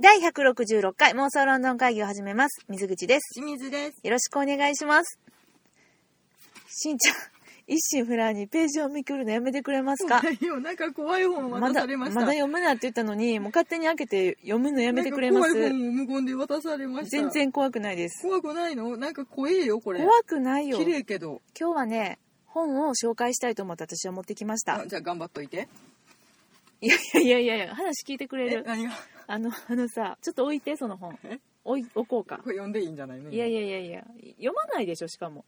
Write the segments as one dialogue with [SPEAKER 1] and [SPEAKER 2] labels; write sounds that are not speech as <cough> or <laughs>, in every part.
[SPEAKER 1] 第166回妄想ロンドン会議を始めます。水口です。
[SPEAKER 2] 清水です。
[SPEAKER 1] よろしくお願いします。しんちゃん、一心不乱にページをめくるのやめてくれますか？
[SPEAKER 2] なんか怖い本渡
[SPEAKER 1] まだ、
[SPEAKER 2] されました。
[SPEAKER 1] まだ読むなって言ったのに、もう勝手に開けて読むのやめてくれます
[SPEAKER 2] 怖い本を無言で渡されました。
[SPEAKER 1] 全。然怖くないです。
[SPEAKER 2] 怖くないの？なんか怖えよ、これ。
[SPEAKER 1] 怖くないよ。
[SPEAKER 2] 綺麗けど。
[SPEAKER 1] 今日はね、本を紹介したいと思って私は持ってきました
[SPEAKER 2] あ。じゃあ頑張っといて。
[SPEAKER 1] いやいやいやいや話聞いてくれ
[SPEAKER 2] え、
[SPEAKER 1] る。
[SPEAKER 2] 何が？
[SPEAKER 1] あの、<laughs> あのさ、ちょっと置いて、その本。
[SPEAKER 2] え？
[SPEAKER 1] 置い、置こうか
[SPEAKER 2] こ。れ読んでいいんじゃないの？
[SPEAKER 1] いやいやいやいや、読まないでしょ、しかも。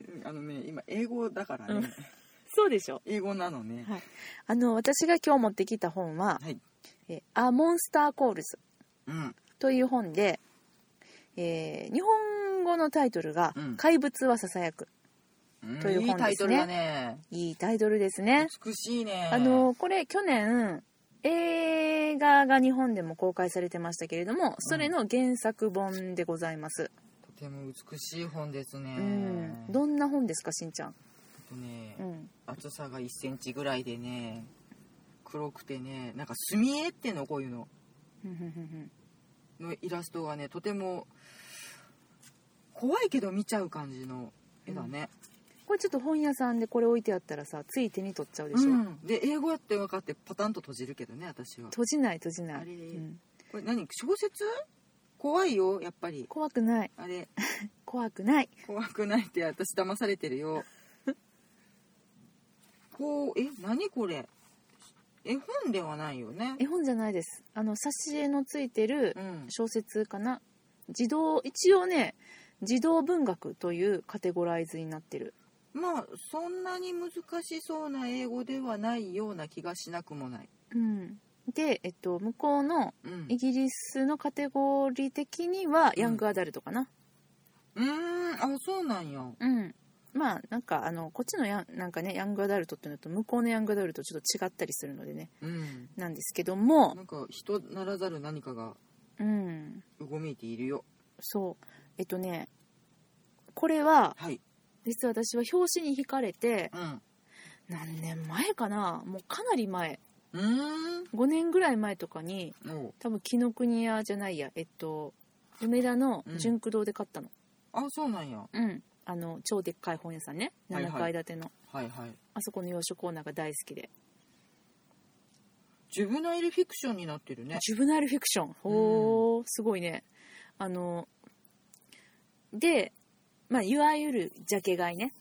[SPEAKER 2] うんあのね、今、英語だからね。
[SPEAKER 1] うん <laughs> そうでしょ。
[SPEAKER 2] 英語なのね。
[SPEAKER 1] はい。あの、私が今日持ってきた本は、
[SPEAKER 2] はい。
[SPEAKER 1] えあモンスターコールズ
[SPEAKER 2] うん。
[SPEAKER 1] という本で、えー日本語のタイトルが、
[SPEAKER 2] うん
[SPEAKER 1] 怪物はささやく。
[SPEAKER 2] うん
[SPEAKER 1] という本ですね
[SPEAKER 2] いいタイトルだね。
[SPEAKER 1] いいタイトルですね。
[SPEAKER 2] 美しいね。
[SPEAKER 1] あの、これ去年、映画が日本でも公開されてましたけれども、それの原作本でございます。
[SPEAKER 2] とても美しい本ですね。
[SPEAKER 1] うん。どんな本ですか、しんちゃん？
[SPEAKER 2] あとね
[SPEAKER 1] う、ん。
[SPEAKER 2] 厚さが1センチぐらいでね、黒くてね、なんか墨絵ってのこういうの。のイラストがねとても怖いけど見ちゃう感じの絵だね、
[SPEAKER 1] これちょっと本屋さんでこれ置いてあったらさ、つい手に取っちゃうでしょ。
[SPEAKER 2] うん。で英語やって分かってパタンと閉じるけどね私は。
[SPEAKER 1] 閉じない閉じない。うん。
[SPEAKER 2] これ何？小説？怖いよやっぱり。
[SPEAKER 1] 怖くない。
[SPEAKER 2] あれ。<laughs>
[SPEAKER 1] 怖くない。
[SPEAKER 2] 怖くないって私騙されてるよ。こうえ何これ？絵本ではないよね。
[SPEAKER 1] 絵本じゃないです。あの挿絵のついてる
[SPEAKER 2] うん。
[SPEAKER 1] 小説かな。児童一応ね児童文学というカテゴライズになってる
[SPEAKER 2] まあそんなに難しそうな英語ではないような気がしなくもない。
[SPEAKER 1] うん。で、えっと、向こうの
[SPEAKER 2] うん。
[SPEAKER 1] イギリスのカテゴリー的には
[SPEAKER 2] うん。
[SPEAKER 1] ヤングアダルトかな。
[SPEAKER 2] うーん。あそうなんや。
[SPEAKER 1] うん、まあなんかあのこっちのヤンなんかねヤングアダルトっていうのと向こうのヤングアダルトちょっと違ったりするのでね。
[SPEAKER 2] うん。
[SPEAKER 1] なんですけども。
[SPEAKER 2] なんか人ならざる何かが
[SPEAKER 1] うん。
[SPEAKER 2] うごめいているよ。
[SPEAKER 1] そう。えっとねこれは
[SPEAKER 2] はい
[SPEAKER 1] 実は私は表紙に惹かれて
[SPEAKER 2] うん。
[SPEAKER 1] 何年前かな？もうかなり前。
[SPEAKER 2] うーん。
[SPEAKER 1] 5年ぐらい前とかに多分紀ノ国屋じゃないやえっと梅田の純駆堂で買ったの。
[SPEAKER 2] あそうなんや。
[SPEAKER 1] うん、あの超でっかい本屋さんね。
[SPEAKER 2] はいはい。
[SPEAKER 1] 7階建ての、
[SPEAKER 2] はいはい。
[SPEAKER 1] あそこの洋書コーナーが大好きで。
[SPEAKER 2] ジュブナイルフィクションになってるね。
[SPEAKER 1] ジュブナイルフィクション。おーすごいね。あのでまあいわゆるジャケ買いね。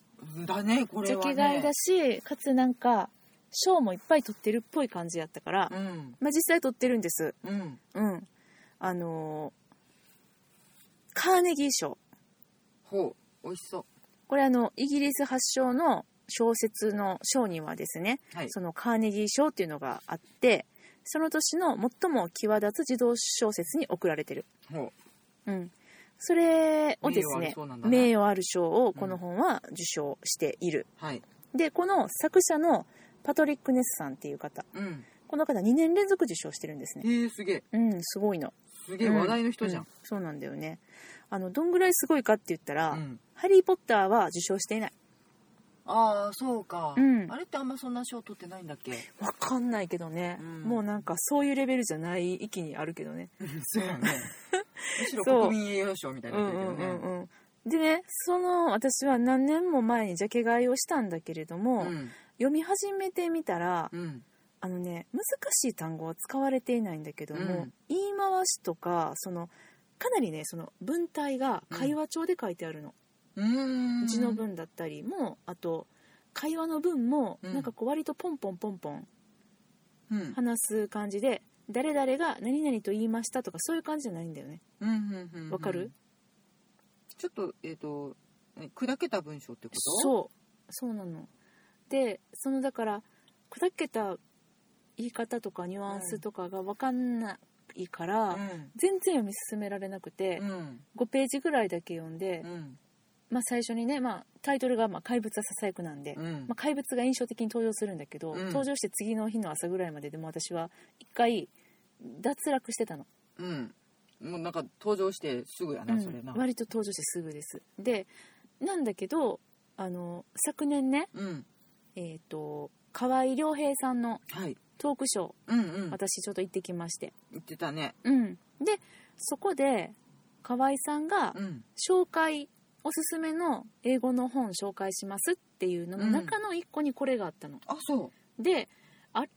[SPEAKER 2] だねこ
[SPEAKER 1] ジャ
[SPEAKER 2] れはね。
[SPEAKER 1] ケ買いだしかつなんか賞もいっぱい取ってるっぽい感じやったから、
[SPEAKER 2] うん。
[SPEAKER 1] まあ実際取ってるんです。
[SPEAKER 2] うん。
[SPEAKER 1] うん。あのカーネギー賞
[SPEAKER 2] ほう美味しそ
[SPEAKER 1] これあのイギリス発祥の小説の賞にはですね、
[SPEAKER 2] はい。
[SPEAKER 1] そのカーネギー賞っていうのがあってその年の最も際立つ児童小説に贈られてる、
[SPEAKER 2] う。ほ
[SPEAKER 1] うん、それをですね
[SPEAKER 2] 名誉ある賞
[SPEAKER 1] をこの本は受賞している、
[SPEAKER 2] うはい。
[SPEAKER 1] でこの作者のパトリック・ネスさんっていう方。
[SPEAKER 2] うん。
[SPEAKER 1] この方2年連続受賞してるんですね。
[SPEAKER 2] へえすげえ。
[SPEAKER 1] うんすごいの。
[SPEAKER 2] すげえ話題の人じゃ
[SPEAKER 1] うん。んそうなんだよね。あのどんぐらいすごいかって言ったら、
[SPEAKER 2] うん。
[SPEAKER 1] ハリー・ポッターは受賞していない。
[SPEAKER 2] ああそうか。
[SPEAKER 1] うん。
[SPEAKER 2] あれってあんまそんな賞取ってないんだっけ？
[SPEAKER 1] わかんないけどね、
[SPEAKER 2] うん。
[SPEAKER 1] もうなんかそういうレベルじゃない域にあるけどね。
[SPEAKER 2] そうやね <laughs> むしろ国民栄誉賞みたいなってるけどね。
[SPEAKER 1] うんうんうん。でねその私は何年も前にジャケ買いをしたんだけれども、
[SPEAKER 2] うん。
[SPEAKER 1] 読み始めてみたら、
[SPEAKER 2] うん。
[SPEAKER 1] あのね難しい単語は使われていないんだけども、
[SPEAKER 2] うん。
[SPEAKER 1] 言い回しとかそのかなりねその文体が会話帳で書いてあるの、
[SPEAKER 2] うーん。
[SPEAKER 1] 字の文だったりもあと会話の文も
[SPEAKER 2] うん。
[SPEAKER 1] なんかこう割とポンポンポンポン
[SPEAKER 2] うん。
[SPEAKER 1] 話す感じで誰々が何々と言いましたとかそういう感じじゃないんだよね。
[SPEAKER 2] うんうんうんうん。
[SPEAKER 1] わかる？
[SPEAKER 2] ちょっとえっ、とえ砕けた文章ってこと？
[SPEAKER 1] そう。そうなの。でそのだから砕けた言い方とかニュアンスとかが分かんないから、
[SPEAKER 2] うん。
[SPEAKER 1] 全然読み進められなくて、
[SPEAKER 2] うん。
[SPEAKER 1] 5ページぐらいだけ読んで、
[SPEAKER 2] うん
[SPEAKER 1] まあ、最初にね、まあ、タイトルがまあ「怪物はささやく」なんで、
[SPEAKER 2] うん。
[SPEAKER 1] まあ、怪物が印象的に登場するんだけど、
[SPEAKER 2] うん。
[SPEAKER 1] 登場して次の日の朝ぐらいまででも私は一回脱落してたの、
[SPEAKER 2] うん。もうなんか登場してすぐやな、
[SPEAKER 1] うん。
[SPEAKER 2] それな。
[SPEAKER 1] 割と登場してすぐです。でなんだけどあの昨年ね
[SPEAKER 2] うん。
[SPEAKER 1] えっ、と河合良平さんの
[SPEAKER 2] はい。
[SPEAKER 1] トークショー
[SPEAKER 2] うんうん。
[SPEAKER 1] 私ちょっと行ってきまして。
[SPEAKER 2] 言ってたね。
[SPEAKER 1] うん。でそこで河合さんが
[SPEAKER 2] うん。
[SPEAKER 1] 紹介おすすめの英語の本紹介しますっていうのの中の一個にこれがあったの、
[SPEAKER 2] あそう。
[SPEAKER 1] であれ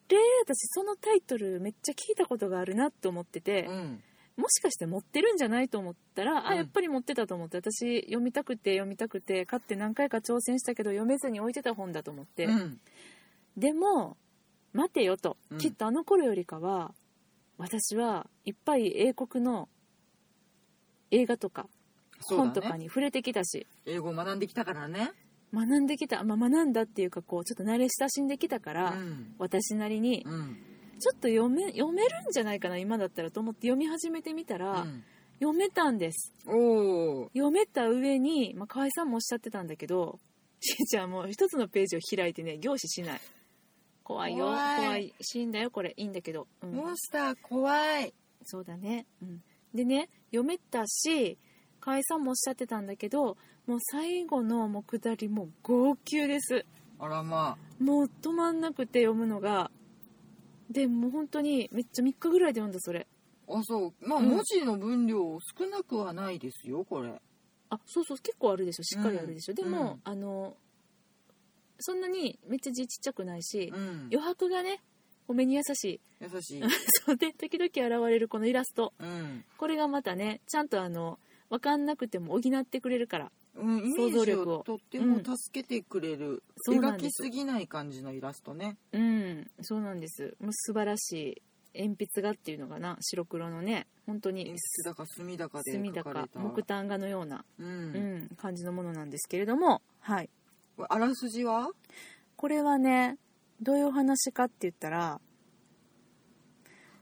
[SPEAKER 1] 私そのタイトルめっちゃ聞いたことがあるなって思ってて、
[SPEAKER 2] うん。
[SPEAKER 1] もしかして持ってるんじゃないと思ったら、
[SPEAKER 2] うん。
[SPEAKER 1] あやっぱり持ってたと思って私読みたくて読みたくて買って何回か挑戦したけど読めずに置いてた本だと思って、
[SPEAKER 2] うん。
[SPEAKER 1] でも待てよと、
[SPEAKER 2] うん。
[SPEAKER 1] きっとあの頃よりかは私はいっぱい英国の映画とか本とかに触れてきたし、
[SPEAKER 2] 英語を学んできたからね。
[SPEAKER 1] 学んできた、まあ、学んだっていうかこうちょっと慣れ親しんできたから、
[SPEAKER 2] うん。
[SPEAKER 1] 私なりに
[SPEAKER 2] うん。
[SPEAKER 1] ちょっと読め読めるんじゃないかな今だったらと思って読み始めてみたら、
[SPEAKER 2] うん。
[SPEAKER 1] 読めたんです。
[SPEAKER 2] おお
[SPEAKER 1] 読めた上に、まあ、河合さんもおっしゃってたんだけどしーちゃんもう一つのページを開いてね凝視しない。怖いよ。
[SPEAKER 2] 怖い。
[SPEAKER 1] 怖い。しいんだよこれ。いいんだけど、うん。
[SPEAKER 2] モンスター怖い。
[SPEAKER 1] そうだね、うん、でね読めたし河合さんもおっしゃってたんだけどもう最後のもう下りもう号泣です。
[SPEAKER 2] あらま
[SPEAKER 1] もう止まんなくて読むのが。でもう本当にめっちゃ3日ぐらいで読んだそれ。
[SPEAKER 2] ああそう。まあ
[SPEAKER 1] うん。
[SPEAKER 2] 文字の分量少なくはないですよこれ。
[SPEAKER 1] あそうそう結構あるでしょ。しっかりあるでしょ、
[SPEAKER 2] うん。
[SPEAKER 1] でも、
[SPEAKER 2] うん。
[SPEAKER 1] あのそんなにめっちゃ字ちっちゃくないし、
[SPEAKER 2] うん。
[SPEAKER 1] 余白がねお目に優しい。
[SPEAKER 2] 優しい。<laughs>
[SPEAKER 1] そうで時々現れるこのイラスト。
[SPEAKER 2] うん。
[SPEAKER 1] これがまたねちゃんとあの分かんなくても補ってくれるから。
[SPEAKER 2] うん、イメ
[SPEAKER 1] 想像
[SPEAKER 2] ー
[SPEAKER 1] を。
[SPEAKER 2] をとっても助けてくれる、描き
[SPEAKER 1] そうなんです。
[SPEAKER 2] すぎない感じのイラストね。
[SPEAKER 1] うんそうなんです。もう素晴らしい鉛筆画っていうのかな白黒のね。本当に
[SPEAKER 2] だか墨だかで
[SPEAKER 1] 墨だか
[SPEAKER 2] 描かれた。
[SPEAKER 1] 木炭画のような、
[SPEAKER 2] う
[SPEAKER 1] うんん、感じのものなんですけれどもはい。
[SPEAKER 2] あらすじは？
[SPEAKER 1] これはねどういうお話かって言ったら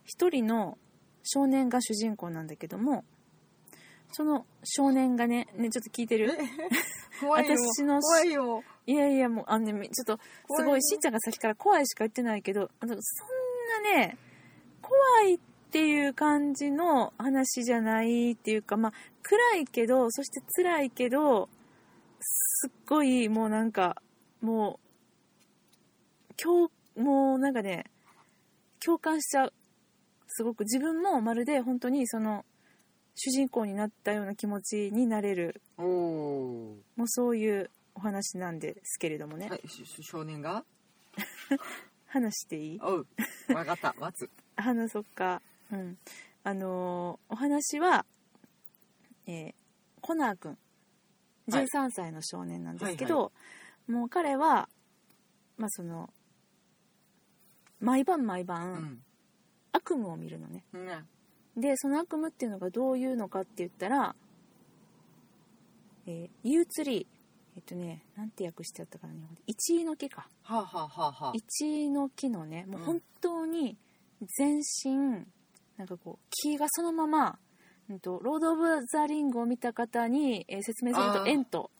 [SPEAKER 1] 一人の少年が主人公なんだけどもその少年がねねちょっと聞いてる？<laughs>
[SPEAKER 2] 怖いよ。
[SPEAKER 1] 私の
[SPEAKER 2] 怖いよ。
[SPEAKER 1] いやいやもうあのねちょっとすごいしんちゃんがさっきから怖いしか言ってないけどあのそんなね怖いっていう感じの話じゃないっていうかまあ暗いけどそして辛いけどすっごいもうなんかもう今日もうなんかね共感しちゃう。すごく。自分もまるで本当にその主人公になったような気持ちになれる。もうそういうお話なんですけれどもね、
[SPEAKER 2] はい少年が？<laughs>
[SPEAKER 1] 話していい？
[SPEAKER 2] おう分かった。待つ。
[SPEAKER 1] 話そっか。うん。あのーお話は、えーコナー君
[SPEAKER 2] はい。
[SPEAKER 1] 13歳の少年なんですけど、もう彼はまあその毎晩毎
[SPEAKER 2] う
[SPEAKER 1] 晩
[SPEAKER 2] ん。
[SPEAKER 1] 悪夢を見るのね。
[SPEAKER 2] ね
[SPEAKER 1] でその悪夢っていうのがどういうのかって言ったらえー、憂鬱りえっとねなんて訳してあったかな。日本で一位の木か。
[SPEAKER 2] はあ、はあはあはあ、
[SPEAKER 1] 一位の木のねもう
[SPEAKER 2] うん
[SPEAKER 1] 本当に全身なんかこう木がそのまま、うん、とロード・オブ・ザ・リングを見た方に、えー説明するとエント、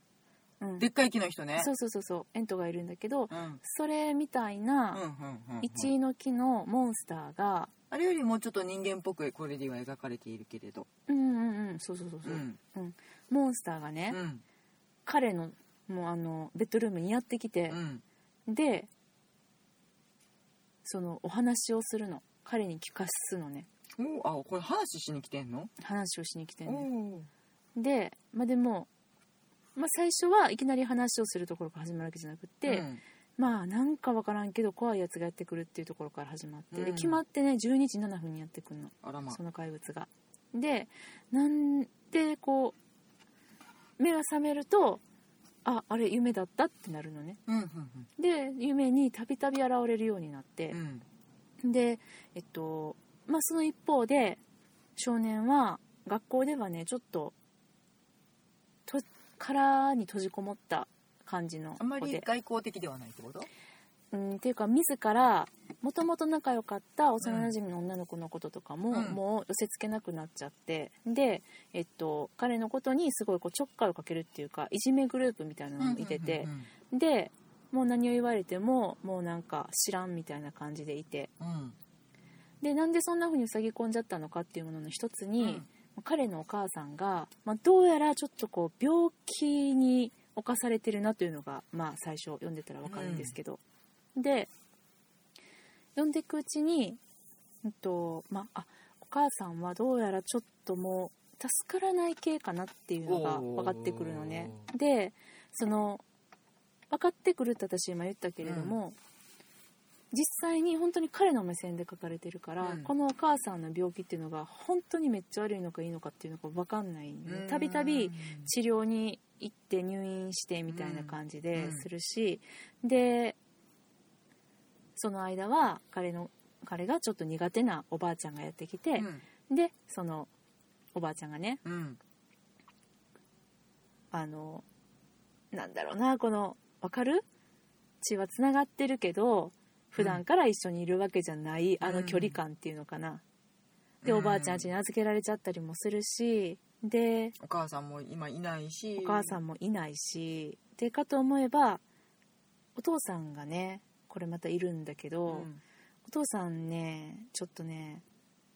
[SPEAKER 1] うん、
[SPEAKER 2] でっかい木の人ね。
[SPEAKER 1] そうそうそうそうエントがいるんだけど
[SPEAKER 2] うん。うん
[SPEAKER 1] それみたい
[SPEAKER 2] うん
[SPEAKER 1] な
[SPEAKER 2] うんうん。
[SPEAKER 1] 一位の木のモンスターが
[SPEAKER 2] あれよりもうちょっと人間っぽくこれでは描かれているけれど。
[SPEAKER 1] うんうんうん。そうそうそうそう。う、
[SPEAKER 2] ん。
[SPEAKER 1] モンスターがね、
[SPEAKER 2] うん。
[SPEAKER 1] 彼のもうあのベッドルームにやってきて
[SPEAKER 2] う、ん。
[SPEAKER 1] でそのお話をするの。彼に聞かすのね。
[SPEAKER 2] おあこれ話しに来てんの？
[SPEAKER 1] 話をしに来てん
[SPEAKER 2] お
[SPEAKER 1] ね
[SPEAKER 2] お
[SPEAKER 1] でまあでも、まあ、最初はいきなり話をするところから始まるわけじゃなくって、
[SPEAKER 2] うん
[SPEAKER 1] まあなんかわからんけど怖いやつがやってくるっていうところから始まって、で
[SPEAKER 2] うん。
[SPEAKER 1] 決まってね12時7分にやってくるの。
[SPEAKER 2] あらま。
[SPEAKER 1] その怪物が。でなんでこう目が覚めるとああれ夢だったってなるのね。
[SPEAKER 2] うんうん
[SPEAKER 1] で夢にたびたび現れるようになって。
[SPEAKER 2] う、ん。
[SPEAKER 1] でえっとまあその一方で少年は学校ではねちょっとと殻に閉じこもった感じの
[SPEAKER 2] あんまり外交的ではないってこと？
[SPEAKER 1] うんっていうか自らもともと仲良かった幼なじみの女の子のこととかも、
[SPEAKER 2] うん。
[SPEAKER 1] もう寄せつけなくなっちゃってで、えっと、彼のことにすごいこうちょっかいをかけるっていうかいじめグループみたいなのもいてて
[SPEAKER 2] う、ん
[SPEAKER 1] でもう何を言われてももうなんか知らんみたいな感じでいて。
[SPEAKER 2] うん。
[SPEAKER 1] でなんでそんな風に塞ぎ込んじゃったのかっていうものの一つに、
[SPEAKER 2] うん。
[SPEAKER 1] 彼のお母さんが、まあ、どうやらちょっとこう病気に侵されてるなというのが、まあ、最初読んでたら分かるんですけど、で読んでいくうちに、うんとまあ、あお母さんはどうやらちょっともう助からない系かなっていうのが分かってくるのね。でその分かってくるって私今言ったけれども、実際に本当に彼の目線で書かれてるから、
[SPEAKER 2] うん。
[SPEAKER 1] このお母さんの病気っていうのが本当にめっちゃ悪いのかいいのかっていうのが分かんない。ん。でたびたび治療に行って入院してみたいな感じでするし、でその間は彼の彼がちょっと苦手なおばあちゃんがやってきて
[SPEAKER 2] う、ん。
[SPEAKER 1] でそのおばあちゃんがね
[SPEAKER 2] うん。
[SPEAKER 1] あのなんだろうなこのわかる？血はつながってるけど普段から一緒にいるわけじゃない、あの距離感っていうのかな、で
[SPEAKER 2] うん。
[SPEAKER 1] おばあちゃん家に預けられちゃったりもするしで
[SPEAKER 2] お母さんも今いないし。
[SPEAKER 1] お母さんもいないしでかと思えばお父さんがねこれまたいるんだけど、
[SPEAKER 2] うん。
[SPEAKER 1] お父さんねちょっとね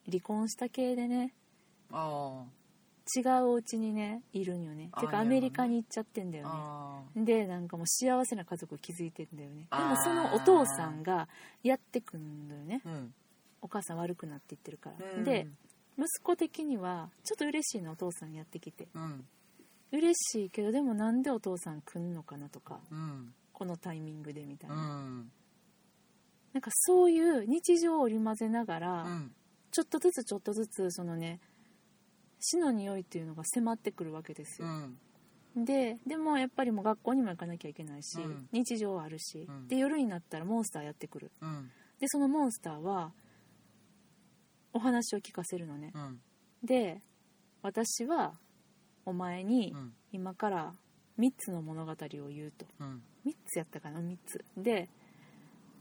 [SPEAKER 1] 離婚した系でね
[SPEAKER 2] あ
[SPEAKER 1] 違うお家にねいるんよね。てかアメリカに行っちゃってんだ
[SPEAKER 2] ー
[SPEAKER 1] よね。
[SPEAKER 2] あ
[SPEAKER 1] でなんかもう幸せな家族築いてんだよね。でもそのお父さんがやってくんだよね。
[SPEAKER 2] ーうん。
[SPEAKER 1] お母さん悪くなっていってるから、
[SPEAKER 2] うん。
[SPEAKER 1] で息子的にはちょっと嬉しいのお父さんやってきて。
[SPEAKER 2] うん。
[SPEAKER 1] 嬉しいけどでもなんでお父さん来んのかなとか。
[SPEAKER 2] うん。
[SPEAKER 1] このタイミングでみたいうな、
[SPEAKER 2] ん。
[SPEAKER 1] なんかそういう日常を織り交ぜながら、
[SPEAKER 2] うん。
[SPEAKER 1] ちょっとずつちょっとずつそのね死の匂いっていうのが迫ってくるわけですよ、
[SPEAKER 2] うん。
[SPEAKER 1] ででもやっぱりもう学校にも行かなきゃいけないし、
[SPEAKER 2] うん。
[SPEAKER 1] 日常はあるし、
[SPEAKER 2] うん。
[SPEAKER 1] で夜になったらモンスターやってくる。
[SPEAKER 2] うん。
[SPEAKER 1] でそのモンスターはお話を聞かせるのね。
[SPEAKER 2] うん。
[SPEAKER 1] で私はお前に
[SPEAKER 2] うん。
[SPEAKER 1] 今から3つの物語を言うと。
[SPEAKER 2] うん。
[SPEAKER 1] 3つやったかな？3つ。で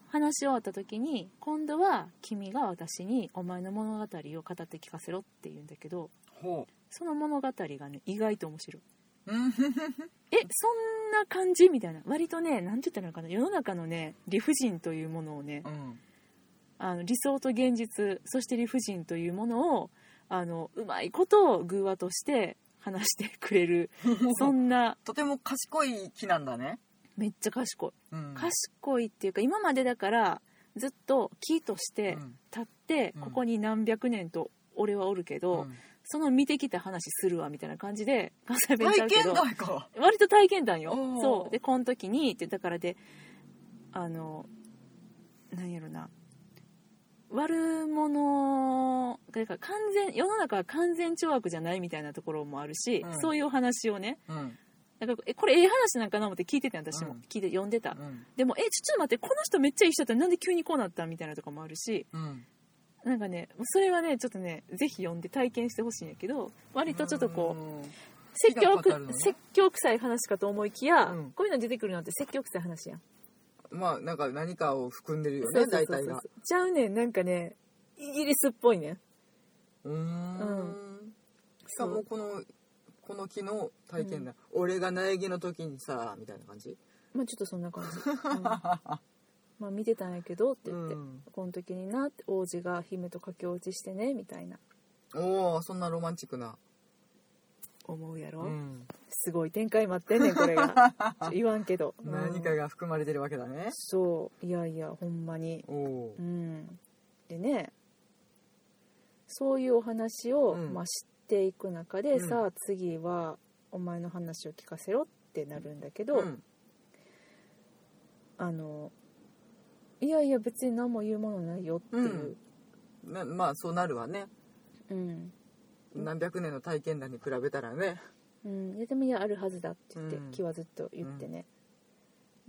[SPEAKER 1] 話し終わった時に今度は君が私にお前の物語を語って聞かせろって言うんだけど
[SPEAKER 2] ほ
[SPEAKER 1] その物語がね意外と面白い。<laughs> えそんな感じみたいな。割とね何て言ったらいいのかな。世の中のね理不尽というものをね
[SPEAKER 2] うん。
[SPEAKER 1] あの理想と現実そして理不尽というものをあのうまいことを偶話として話してくれる <laughs> そんな
[SPEAKER 2] とても賢い木なんだね。
[SPEAKER 1] めっちゃ賢い。
[SPEAKER 2] うん。
[SPEAKER 1] 賢いっていうか今までだからずっと木として
[SPEAKER 2] うん。
[SPEAKER 1] 立って
[SPEAKER 2] うん。
[SPEAKER 1] ここに何百年と俺はおるけど、
[SPEAKER 2] うん
[SPEAKER 1] その見てきた話するわみたいな感じで関西弁ちゃ
[SPEAKER 2] 体験
[SPEAKER 1] うけど
[SPEAKER 2] 談か。
[SPEAKER 1] 割と体験談よ。そう。でこの時にってだからであの何やろな。悪者だから完全世の中は完全懲悪じゃないみたいなところもあるし、
[SPEAKER 2] うん。
[SPEAKER 1] そういうお話をね。
[SPEAKER 2] うん。
[SPEAKER 1] だからえこれええ話なんかな思って聞いてて私も、
[SPEAKER 2] うん。
[SPEAKER 1] 聞いて読んでた、
[SPEAKER 2] うん。
[SPEAKER 1] でもえちょっと待ってこの人めっちゃいい人だったらなんで急にこうなったみたいなとかもあるし
[SPEAKER 2] うん
[SPEAKER 1] なんかねそれはねちょっとねぜひ読んで体験してほしいんやけど割とちょっとこう、
[SPEAKER 2] うん。
[SPEAKER 1] 説教
[SPEAKER 2] 気がかかるのね。
[SPEAKER 1] 説教臭い話かと思いきや、
[SPEAKER 2] うん。
[SPEAKER 1] こういうの出てくるのって説教臭い話やん。
[SPEAKER 2] まあなんか何かを含んでるよね大体が。
[SPEAKER 1] ちゃうねん。なんかねイギリスっぽいねん。
[SPEAKER 2] うーん。しかもこのこの木の体験談、俺が苗木の時にさみたいな感じ。
[SPEAKER 1] まあちょっとそんな感じ、う <laughs> んまあ見てたんやけどって言って、
[SPEAKER 2] うん。
[SPEAKER 1] この時になって王子が姫と駆け落ちしてねみたいな。
[SPEAKER 2] おおそんなロマンチックな、
[SPEAKER 1] 思うやろ、
[SPEAKER 2] うん、
[SPEAKER 1] すごい展開待ってんねんこれが。<laughs> 言わんけど。
[SPEAKER 2] 何かが含まれてるわけだね、
[SPEAKER 1] そう。いやいやほんまに。うん。でねそういうお話を、
[SPEAKER 2] うん。
[SPEAKER 1] まあ、知っていく中で、
[SPEAKER 2] うん。
[SPEAKER 1] さあ次はお前の話を聞かせろってなるんだけど、
[SPEAKER 2] うん。
[SPEAKER 1] あのいやいや別に何も言うものないよっていう、
[SPEAKER 2] なまあそうなるわね。
[SPEAKER 1] うん。
[SPEAKER 2] 何百年の体験談に比べたらね。
[SPEAKER 1] うん。いやでもいやあるはずだって言って、
[SPEAKER 2] うん。
[SPEAKER 1] 気はずっと言ってね、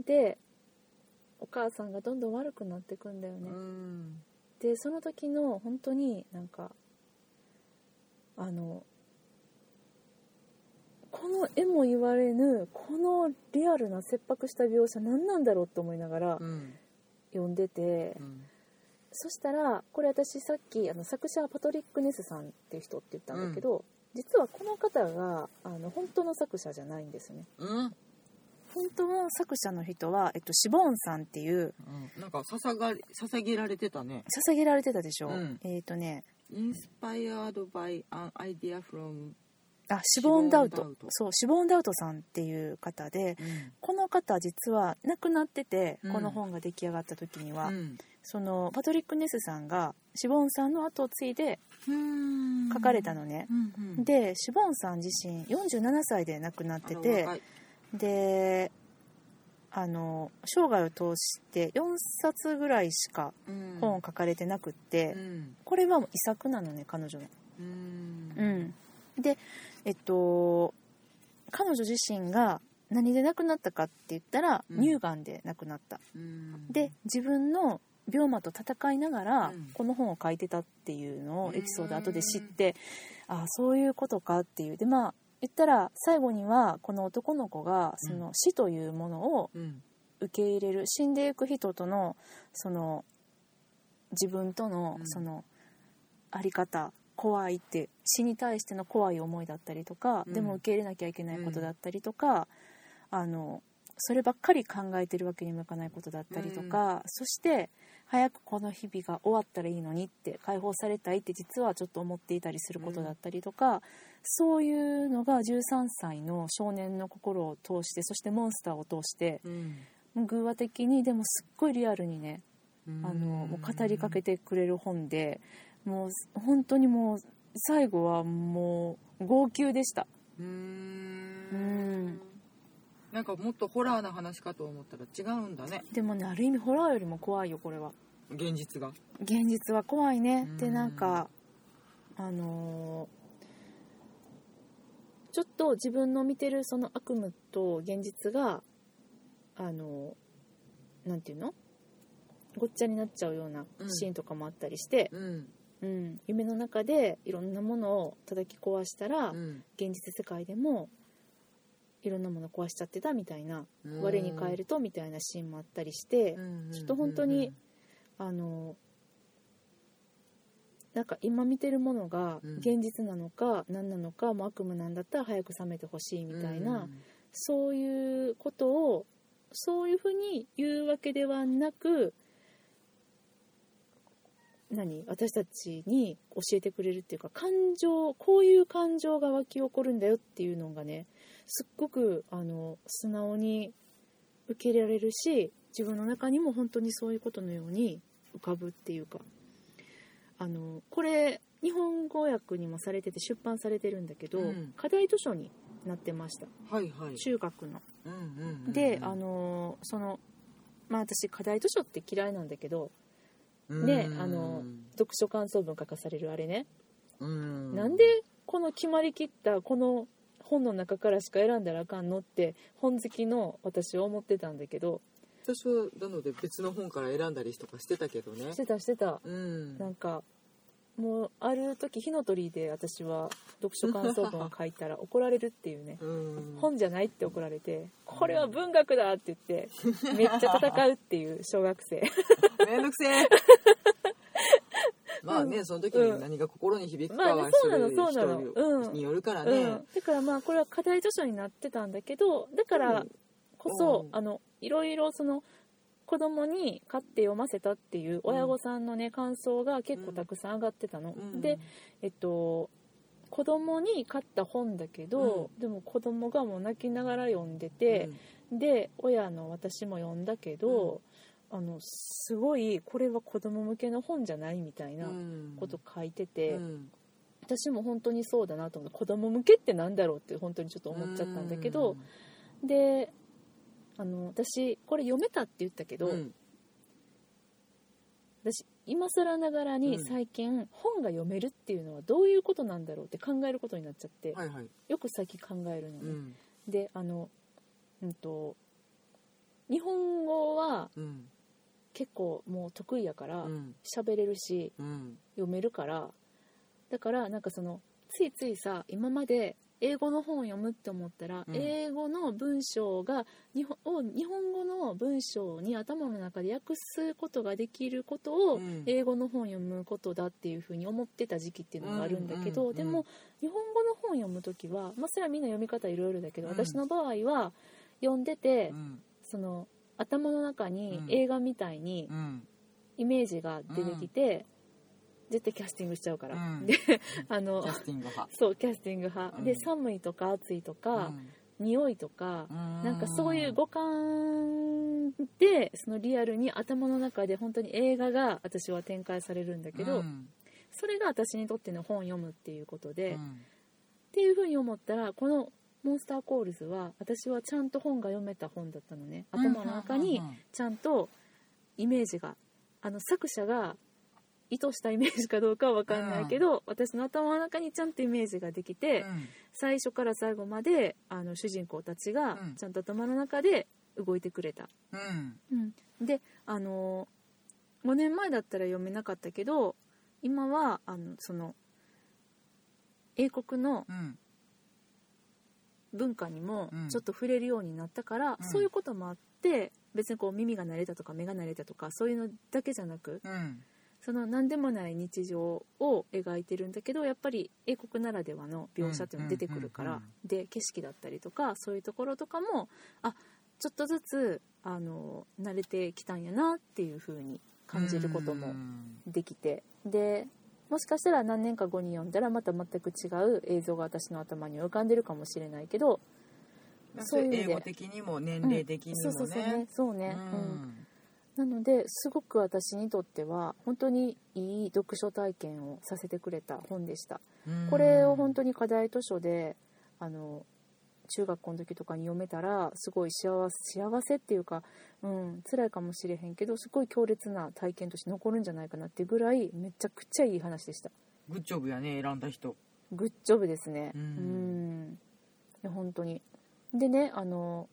[SPEAKER 1] でお母さんがどんどん悪くなってくんだよ
[SPEAKER 2] う
[SPEAKER 1] ね、
[SPEAKER 2] ん。
[SPEAKER 1] でその時の本当になんかあのこの絵も言われぬこのリアルな切迫した描写何なんだろうと思いながら
[SPEAKER 2] うん
[SPEAKER 1] 読んでて、
[SPEAKER 2] うん
[SPEAKER 1] そしたらこれ私さっきあの作者はパトリック・ネスさんっていう人って言ったんだけど、実はこの方があの本当の作者じゃないんですね。
[SPEAKER 2] うん。
[SPEAKER 1] 本当の作者の人は、えっと、シボーンさんっていう
[SPEAKER 2] うん。なんか捧が捧げられてたね。
[SPEAKER 1] 捧げられてたでしょ、
[SPEAKER 2] うん。
[SPEAKER 1] えっ、とね
[SPEAKER 2] Inspired by an idea from
[SPEAKER 1] あシボーン・ダウト
[SPEAKER 2] シボーンダウト
[SPEAKER 1] そうシボーン・ダウトさんっていう方でこの方実は亡くなってて、
[SPEAKER 2] うん。
[SPEAKER 1] この本が出来上がった時には、
[SPEAKER 2] うん。
[SPEAKER 1] そのパトリック・ネスさんがシボンさんの後を継いで
[SPEAKER 2] うん。
[SPEAKER 1] 書かれたのね、
[SPEAKER 2] うんうん。
[SPEAKER 1] でシボンさん自身47歳で亡くなっててであの生涯を通して4冊ぐらいしか
[SPEAKER 2] うん。
[SPEAKER 1] 本を書かれてなくって、
[SPEAKER 2] うん。
[SPEAKER 1] これはもう遺作なのね彼女の。
[SPEAKER 2] うん。
[SPEAKER 1] うん、でえっと彼女自身が何で亡くなったかって言ったら、
[SPEAKER 2] うん。
[SPEAKER 1] 乳がんで亡くなった。
[SPEAKER 2] うん。
[SPEAKER 1] で自分の病魔と戦いながら
[SPEAKER 2] うん。
[SPEAKER 1] この本を書いてたっていうのをエピソード後で知って、ああそういうことかっていう。でまあ言ったら最後にはこの男の子がその死というものを
[SPEAKER 2] うん。
[SPEAKER 1] 受け入れる死んでいく人とのその自分との
[SPEAKER 2] うん。
[SPEAKER 1] そのあり方怖いって死に対しての怖い思いだったりとか、
[SPEAKER 2] うん。
[SPEAKER 1] でも受け入れなきゃいけないことだったりとか、あのそればっかり考えてるわけにもいかないことだったりとか、そして早くこの日々が終わったらいいのにって解放されたいって実はちょっと思っていたりすることだったりとか、そういうのが13歳の少年の心を通してそしてモンスターを通して
[SPEAKER 2] うん。
[SPEAKER 1] 偶話的にでもすっごいリアルにね
[SPEAKER 2] うん。
[SPEAKER 1] あのもう語りかけてくれる本でもう本当にもう最後はもう号泣でした。うん。
[SPEAKER 2] ん。なんかもっとホラーな話かと思ったら違うんだね。
[SPEAKER 1] でもねある意味ホラーよりも怖いよこれは。
[SPEAKER 2] 現実が。
[SPEAKER 1] 現実は怖いね。
[SPEAKER 2] うん。
[SPEAKER 1] でなんかあのーちょっと自分の見てるその悪夢と現実があのーなんていうの？ごっちゃになっちゃうようなシーンとかもあったりして、
[SPEAKER 2] うん
[SPEAKER 1] うん、夢の中でいろんなものを叩き壊したら、
[SPEAKER 2] うん。
[SPEAKER 1] 現実世界でもいろんなもの壊しちゃってたみたいな
[SPEAKER 2] うん。
[SPEAKER 1] 我に返るとみたいなシーンもあったりして、
[SPEAKER 2] うん
[SPEAKER 1] ちょっと本当にあのなんか今見てるものが
[SPEAKER 2] うん。
[SPEAKER 1] 現実なのか何なのかもう悪夢なんだったら早く覚めてほしいみたいな、そういうことをそういうふうに言うわけではなく何？私たちに教えてくれるっていうか感情こういう感情が湧き起こるんだよっていうのがねすっごくあの素直に受け入れられるし自分の中にも本当にそういうことのように浮かぶっていうか。あのこれ日本語訳にもされてて出版されてるんだけど、
[SPEAKER 2] うん。
[SPEAKER 1] 課題図書になってました。
[SPEAKER 2] はいはい。
[SPEAKER 1] 中学の。
[SPEAKER 2] うんうんうん。
[SPEAKER 1] であのそのまあ私課題図書って嫌いなんだけどね
[SPEAKER 2] うん。
[SPEAKER 1] あの読書感想文書かされるあれね、
[SPEAKER 2] うん。
[SPEAKER 1] なんでこの決まりきったこの本の中からしか選んだらあかんのって本好きの私は思ってたんだけど。
[SPEAKER 2] 私はなので別の本から選んだりとかしてたけどね。
[SPEAKER 1] してたしてた。
[SPEAKER 2] うん。
[SPEAKER 1] なんかもうある時火の鳥で私は読書感想文を書いたら怒られるっていうね。
[SPEAKER 2] うん。
[SPEAKER 1] 本じゃないって怒られてこれは文学だって言ってめっちゃ戦うっていう小学生。<laughs>
[SPEAKER 2] めんどくせえ。<laughs> まあねその時に何が心に響くか
[SPEAKER 1] まあ
[SPEAKER 2] は
[SPEAKER 1] ねそうなのそうなの。うん。
[SPEAKER 2] 人によるから
[SPEAKER 1] う
[SPEAKER 2] ね
[SPEAKER 1] ん、だからまあこれは課題図書になってたんだけどだからこそ、
[SPEAKER 2] うん。
[SPEAKER 1] あのいろいろその子供に買って読ませたっていう親御さんのね感想が結構たくさん上がってたの、
[SPEAKER 2] うん。
[SPEAKER 1] でえっと子供に買った本だけど、でも子供がもう泣きながら読んでて、で親の私も読んだけど、あのすごいこれは子供向けの本じゃないみたいな
[SPEAKER 2] うん。
[SPEAKER 1] こと書いてて、
[SPEAKER 2] うん。
[SPEAKER 1] 私も本当にそうだなと思って子供向けってなんだろうって本当にちょっと思っちゃったんだけど、であの私これ読めたって言ったけど、
[SPEAKER 2] うん。
[SPEAKER 1] 私今更ながらに
[SPEAKER 2] うん。
[SPEAKER 1] 最近本が読めるっていうのはどういうことなんだろうって考えることになっちゃって、
[SPEAKER 2] はいはい。
[SPEAKER 1] よく最近考えるのね、
[SPEAKER 2] うん。
[SPEAKER 1] であのうんと日本語は
[SPEAKER 2] うん。
[SPEAKER 1] 結構もう得意やから
[SPEAKER 2] うん。
[SPEAKER 1] 喋れるし
[SPEAKER 2] うん。
[SPEAKER 1] 読めるからだからなんかそのついついさ今まで英語の本を読むって思ったら、
[SPEAKER 2] うん。
[SPEAKER 1] 英語の文章が日本を日本語の文章に頭の中で訳すことができることを、
[SPEAKER 2] うん。
[SPEAKER 1] 英語の本を読むことだっていうふうに思ってた時期っていうのがあるんだけど、
[SPEAKER 2] うんうんうん
[SPEAKER 1] でも日本語の本を読む時は、まあ、それはみんな読み方いろいろだけど、
[SPEAKER 2] うん。
[SPEAKER 1] 私の場合は読んでて、
[SPEAKER 2] うん。
[SPEAKER 1] その頭の中に
[SPEAKER 2] うん。
[SPEAKER 1] 映画みたいに
[SPEAKER 2] うん。
[SPEAKER 1] イメージが出てきて、絶対キャスティングしちゃうから、
[SPEAKER 2] うん。
[SPEAKER 1] であの
[SPEAKER 2] キャスティング派。
[SPEAKER 1] そうキャスティング派、
[SPEAKER 2] うん。
[SPEAKER 1] で寒いとか暑いとか、匂いとか、
[SPEAKER 2] うん。
[SPEAKER 1] なんかそういう五感でそのリアルに頭の中で本当に映画が私は展開されるんだけど、
[SPEAKER 2] うん。
[SPEAKER 1] それが私にとっての本を読むっていうことで、っ
[SPEAKER 2] うん。
[SPEAKER 1] ていうふうに思ったらこの「モンスターコールズ」は私はちゃんと本が読めた本だったのね。頭の中にちゃんとイメージがあの作者が意図したイメージかどうかは分かんないけど、私の頭の中にちゃんとイメージができて、
[SPEAKER 2] うん。
[SPEAKER 1] 最初から最後まであの主人公たちが
[SPEAKER 2] うん。
[SPEAKER 1] ちゃんと頭の中で動いてくれた。
[SPEAKER 2] うん。
[SPEAKER 1] であの5年前だったら読めなかったけど今はあのその英国の
[SPEAKER 2] うん。
[SPEAKER 1] 文化にも
[SPEAKER 2] うん。
[SPEAKER 1] ちょっと触れるようになったから、
[SPEAKER 2] うん。
[SPEAKER 1] そういうこともあって別にこう耳が慣れたとか目が慣れたとかそういうのだけじゃなく
[SPEAKER 2] うん
[SPEAKER 1] その何でもない日常を描いてるんだけどやっぱり英国ならではの描写っていうのが出てくるから、
[SPEAKER 2] うんうん
[SPEAKER 1] で景色だったりとかそういうところとかもあちょっとずつあの慣れてきたんやなっていう風に感じることも
[SPEAKER 2] うん。
[SPEAKER 1] できてでもしかしたら何年か後に読んだらまた全く違う映像が私の頭に浮かんでるかもしれないけどそういう
[SPEAKER 2] 英語的にも年齢的にも
[SPEAKER 1] そうそうそうね。
[SPEAKER 2] ね
[SPEAKER 1] そうね、
[SPEAKER 2] う
[SPEAKER 1] うん
[SPEAKER 2] ん
[SPEAKER 1] なのですごく私にとっては本当にいい読書体験をさせてくれた本でした。
[SPEAKER 2] うん。
[SPEAKER 1] これを本当に課題図書であの中学校の時とかに読めたらすごい幸せ幸せっていうか、うん、辛いかもしれへんけどすごい強烈な体験として残るんじゃないかなっていうぐらいめちゃくちゃいい話でした。
[SPEAKER 2] グッジョブやね選んだ人。
[SPEAKER 1] グッジョブですね。
[SPEAKER 2] う
[SPEAKER 1] うんん。いや本当に。でねあの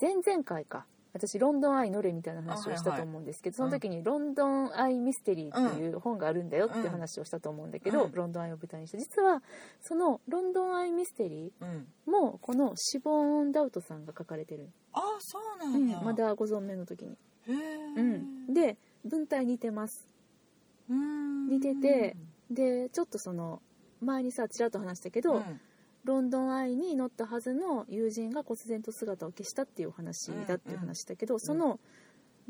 [SPEAKER 1] 前々回か私ロンドンアイ乗れみたいな話をしたと思うんですけど、
[SPEAKER 2] はいはい
[SPEAKER 1] その時にロンドンアイミステリーっていう本があるんだよっていう話をしたと思うんだけど、
[SPEAKER 2] うん。
[SPEAKER 1] ロンドンアイを舞台にして。実はそのロンドンアイミステリ
[SPEAKER 2] うん。
[SPEAKER 1] ーもこのシボーン・ダウトさんが書かれてる、
[SPEAKER 2] あそうな
[SPEAKER 1] うんん
[SPEAKER 2] や
[SPEAKER 1] まだご存命の時に、
[SPEAKER 2] へえ
[SPEAKER 1] うん、で文体似てます。
[SPEAKER 2] うん。
[SPEAKER 1] 似ててでちょっとその前にさちらっと話したけど、
[SPEAKER 2] うん
[SPEAKER 1] ロンドンアイに乗ったはずの友人が忽然と姿を消したっていう話だっていう話だけど、その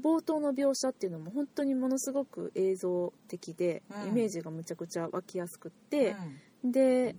[SPEAKER 1] 冒頭の描写っていうのも本当にものすごく映像的で、
[SPEAKER 2] うん。
[SPEAKER 1] イメージがむちゃくちゃ湧きやすくって
[SPEAKER 2] う、ん。
[SPEAKER 1] で